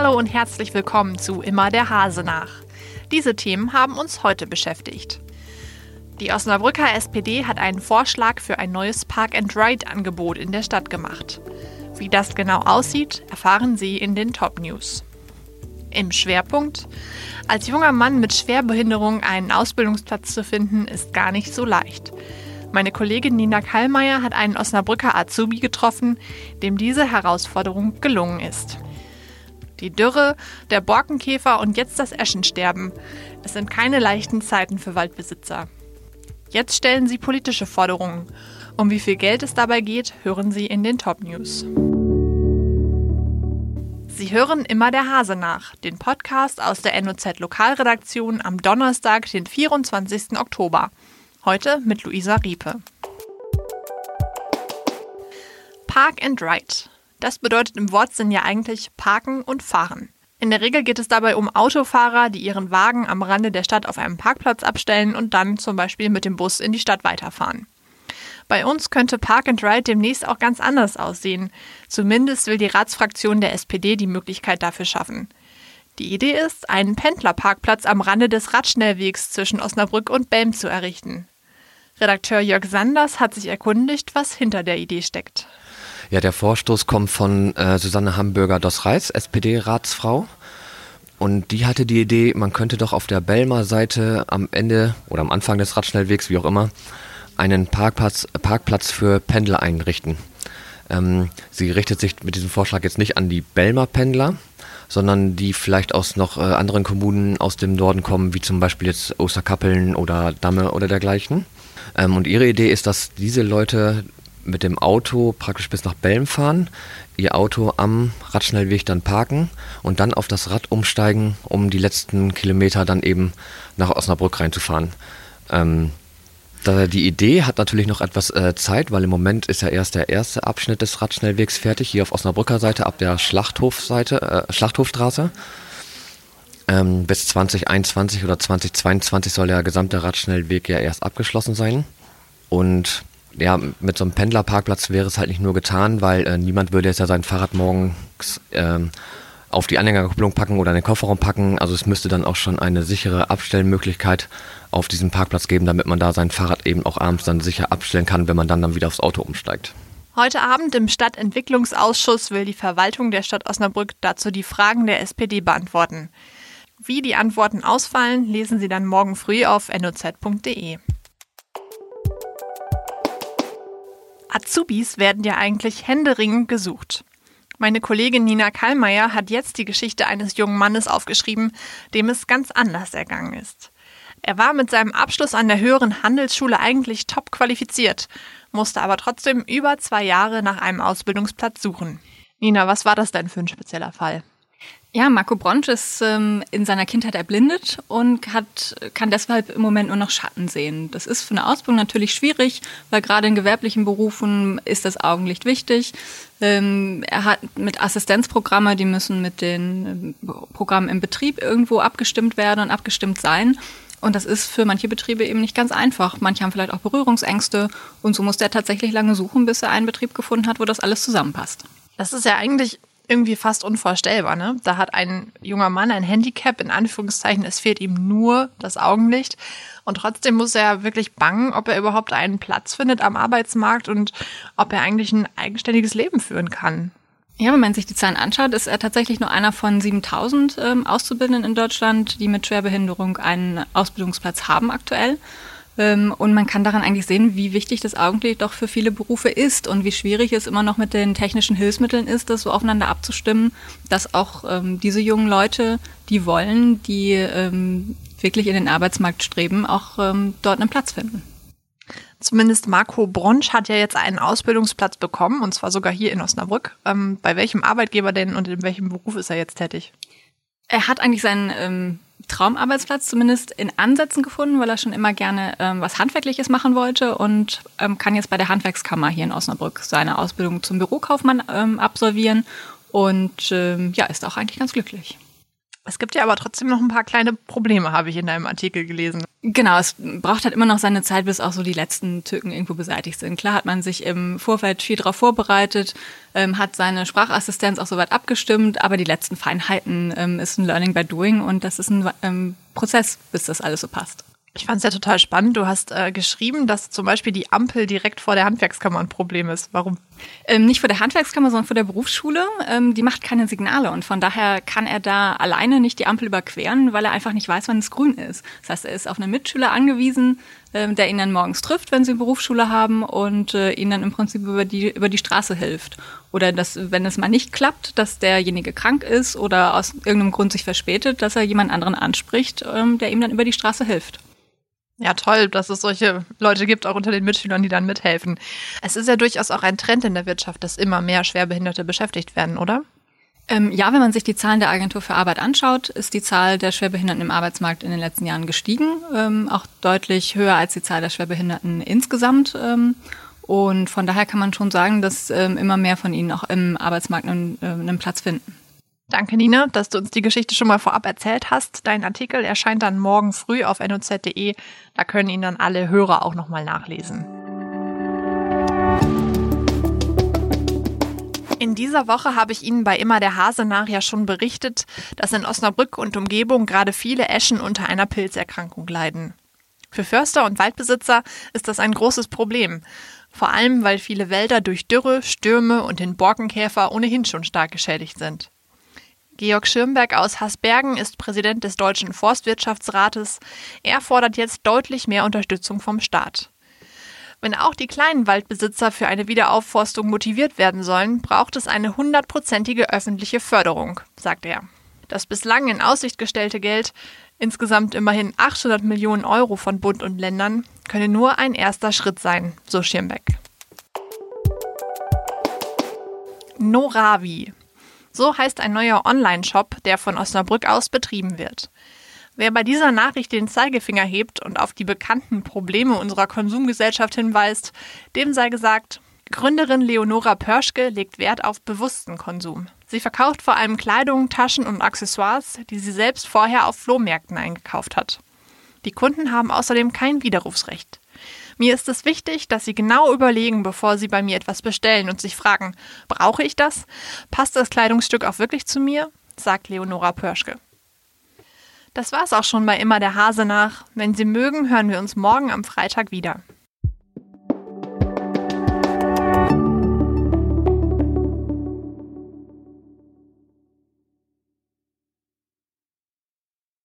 Hallo und herzlich willkommen zu Immer der Hase nach. Diese Themen haben uns heute beschäftigt. Die Osnabrücker SPD hat einen Vorschlag für ein neues Park-and-Ride-Angebot in der Stadt gemacht. Wie das genau aussieht, erfahren Sie in den Top News. Im Schwerpunkt. Als junger Mann mit Schwerbehinderung einen Ausbildungsplatz zu finden, ist gar nicht so leicht. Meine Kollegin Nina Kallmeier hat einen Osnabrücker Azubi getroffen, dem diese Herausforderung gelungen ist. Die Dürre, der Borkenkäfer und jetzt das Eschensterben. Es sind keine leichten Zeiten für Waldbesitzer. Jetzt stellen sie politische Forderungen. Um wie viel Geld es dabei geht, hören Sie in den Top News. Sie hören immer der Hase nach, den Podcast aus der NOZ Lokalredaktion am Donnerstag, den 24. Oktober. Heute mit Luisa Riepe. Park and Ride. Das bedeutet im Wortsinn ja eigentlich parken und fahren. In der Regel geht es dabei um Autofahrer, die ihren Wagen am Rande der Stadt auf einem Parkplatz abstellen und dann zum Beispiel mit dem Bus in die Stadt weiterfahren. Bei uns könnte Park and Ride demnächst auch ganz anders aussehen. Zumindest will die Ratsfraktion der SPD die Möglichkeit dafür schaffen. Die Idee ist, einen Pendlerparkplatz am Rande des Radschnellwegs zwischen Osnabrück und Belm zu errichten. Redakteur Jörg Sanders hat sich erkundigt, was hinter der Idee steckt. Ja, der Vorstoß kommt von äh, Susanne Hamburger-Dos-Reis, SPD-Ratsfrau. Und die hatte die Idee, man könnte doch auf der Belmer Seite am Ende oder am Anfang des Radschnellwegs, wie auch immer, einen Parkplatz, Parkplatz für Pendler einrichten. Ähm, sie richtet sich mit diesem Vorschlag jetzt nicht an die Belmer Pendler, sondern die vielleicht aus noch äh, anderen Kommunen aus dem Norden kommen, wie zum Beispiel jetzt Osterkappeln oder Damme oder dergleichen. Ähm, und ihre Idee ist, dass diese Leute mit dem Auto praktisch bis nach Belm fahren, ihr Auto am Radschnellweg dann parken und dann auf das Rad umsteigen, um die letzten Kilometer dann eben nach Osnabrück reinzufahren. Ähm, die Idee hat natürlich noch etwas äh, Zeit, weil im Moment ist ja erst der erste Abschnitt des Radschnellwegs fertig, hier auf Osnabrücker Seite, ab der Schlachthofseite, äh, Schlachthofstraße. Ähm, bis 2021 oder 2022 soll der gesamte Radschnellweg ja erst abgeschlossen sein. Und ja, mit so einem Pendlerparkplatz wäre es halt nicht nur getan, weil äh, niemand würde jetzt ja sein Fahrrad morgens ähm, auf die Anhängerkupplung packen oder in den Kofferraum packen. Also es müsste dann auch schon eine sichere Abstellmöglichkeit auf diesem Parkplatz geben, damit man da sein Fahrrad eben auch abends dann sicher abstellen kann, wenn man dann, dann wieder aufs Auto umsteigt. Heute Abend im Stadtentwicklungsausschuss will die Verwaltung der Stadt Osnabrück dazu die Fragen der SPD beantworten. Wie die Antworten ausfallen, lesen Sie dann morgen früh auf noz.de. Azubis werden ja eigentlich händeringend gesucht. Meine Kollegin Nina Kallmeier hat jetzt die Geschichte eines jungen Mannes aufgeschrieben, dem es ganz anders ergangen ist. Er war mit seinem Abschluss an der höheren Handelsschule eigentlich top qualifiziert, musste aber trotzdem über zwei Jahre nach einem Ausbildungsplatz suchen. Nina, was war das denn für ein spezieller Fall? Ja, Marco Bronsch ist ähm, in seiner Kindheit erblindet und hat, kann deshalb im Moment nur noch Schatten sehen. Das ist für eine Ausbildung natürlich schwierig, weil gerade in gewerblichen Berufen ist das Augenlicht wichtig. Ähm, er hat mit Assistenzprogramme, die müssen mit den äh, Programmen im Betrieb irgendwo abgestimmt werden und abgestimmt sein. Und das ist für manche Betriebe eben nicht ganz einfach. Manche haben vielleicht auch Berührungsängste und so muss der tatsächlich lange suchen, bis er einen Betrieb gefunden hat, wo das alles zusammenpasst. Das ist ja eigentlich irgendwie fast unvorstellbar. Ne? Da hat ein junger Mann ein Handicap, in Anführungszeichen, es fehlt ihm nur das Augenlicht. Und trotzdem muss er wirklich bangen, ob er überhaupt einen Platz findet am Arbeitsmarkt und ob er eigentlich ein eigenständiges Leben führen kann. Ja, wenn man sich die Zahlen anschaut, ist er tatsächlich nur einer von 7000 ähm, Auszubildenden in Deutschland, die mit Schwerbehinderung einen Ausbildungsplatz haben aktuell. Ähm, und man kann daran eigentlich sehen, wie wichtig das Augenlicht doch für viele Berufe ist und wie schwierig es immer noch mit den technischen Hilfsmitteln ist, das so aufeinander abzustimmen, dass auch ähm, diese jungen Leute, die wollen, die ähm, wirklich in den Arbeitsmarkt streben, auch ähm, dort einen Platz finden. Zumindest Marco Bronsch hat ja jetzt einen Ausbildungsplatz bekommen, und zwar sogar hier in Osnabrück. Ähm, bei welchem Arbeitgeber denn und in welchem Beruf ist er jetzt tätig? Er hat eigentlich seinen ähm, Traumarbeitsplatz zumindest in Ansätzen gefunden, weil er schon immer gerne ähm, was Handwerkliches machen wollte und ähm, kann jetzt bei der Handwerkskammer hier in Osnabrück seine Ausbildung zum Bürokaufmann ähm, absolvieren und ähm, ja, ist auch eigentlich ganz glücklich. Es gibt ja aber trotzdem noch ein paar kleine Probleme, habe ich in deinem Artikel gelesen. Genau, es braucht halt immer noch seine Zeit, bis auch so die letzten Tücken irgendwo beseitigt sind. Klar hat man sich im Vorfeld viel darauf vorbereitet, ähm, hat seine Sprachassistenz auch soweit abgestimmt, aber die letzten Feinheiten ähm, ist ein Learning by Doing und das ist ein ähm, Prozess, bis das alles so passt. Ich fand es ja total spannend. Du hast äh, geschrieben, dass zum Beispiel die Ampel direkt vor der Handwerkskammer ein Problem ist. Warum? Ähm, nicht vor der Handwerkskammer, sondern vor der Berufsschule. Ähm, die macht keine Signale und von daher kann er da alleine nicht die Ampel überqueren, weil er einfach nicht weiß, wann es grün ist. Das heißt, er ist auf einen Mitschüler angewiesen, ähm, der ihn dann morgens trifft, wenn sie eine Berufsschule haben und äh, ihn dann im Prinzip über die, über die Straße hilft. Oder dass, wenn es mal nicht klappt, dass derjenige krank ist oder aus irgendeinem Grund sich verspätet, dass er jemand anderen anspricht, ähm, der ihm dann über die Straße hilft. Ja, toll, dass es solche Leute gibt, auch unter den Mitschülern, die dann mithelfen. Es ist ja durchaus auch ein Trend in der Wirtschaft, dass immer mehr Schwerbehinderte beschäftigt werden, oder? Ähm, ja, wenn man sich die Zahlen der Agentur für Arbeit anschaut, ist die Zahl der Schwerbehinderten im Arbeitsmarkt in den letzten Jahren gestiegen, ähm, auch deutlich höher als die Zahl der Schwerbehinderten insgesamt. Ähm, und von daher kann man schon sagen, dass ähm, immer mehr von ihnen auch im Arbeitsmarkt einen, äh, einen Platz finden. Danke, Nina, dass du uns die Geschichte schon mal vorab erzählt hast. Dein Artikel erscheint dann morgen früh auf noz.de. Da können ihn dann alle Hörer auch nochmal nachlesen. In dieser Woche habe ich Ihnen bei Immer der Hase nach ja schon berichtet, dass in Osnabrück und Umgebung gerade viele Eschen unter einer Pilzerkrankung leiden. Für Förster und Waldbesitzer ist das ein großes Problem. Vor allem, weil viele Wälder durch Dürre, Stürme und den Borkenkäfer ohnehin schon stark geschädigt sind. Georg Schirmberg aus Hasbergen ist Präsident des Deutschen Forstwirtschaftsrates. Er fordert jetzt deutlich mehr Unterstützung vom Staat. Wenn auch die kleinen Waldbesitzer für eine Wiederaufforstung motiviert werden sollen, braucht es eine hundertprozentige öffentliche Förderung, sagt er. Das bislang in Aussicht gestellte Geld, insgesamt immerhin 800 Millionen Euro von Bund und Ländern, könne nur ein erster Schritt sein, so Schirmbeck. Noravi, so heißt ein neuer Online-Shop, der von Osnabrück aus betrieben wird. Wer bei dieser Nachricht den Zeigefinger hebt und auf die bekannten Probleme unserer Konsumgesellschaft hinweist, dem sei gesagt, Gründerin Leonora Pörschke legt Wert auf bewussten Konsum. Sie verkauft vor allem Kleidung, Taschen und Accessoires, die sie selbst vorher auf Flohmärkten eingekauft hat. Die Kunden haben außerdem kein Widerrufsrecht. Mir ist es wichtig, dass Sie genau überlegen, bevor Sie bei mir etwas bestellen und sich fragen, brauche ich das? Passt das Kleidungsstück auch wirklich zu mir? sagt Leonora Pörschke. Das war's auch schon bei Immer der Hase nach. Wenn Sie mögen, hören wir uns morgen am Freitag wieder.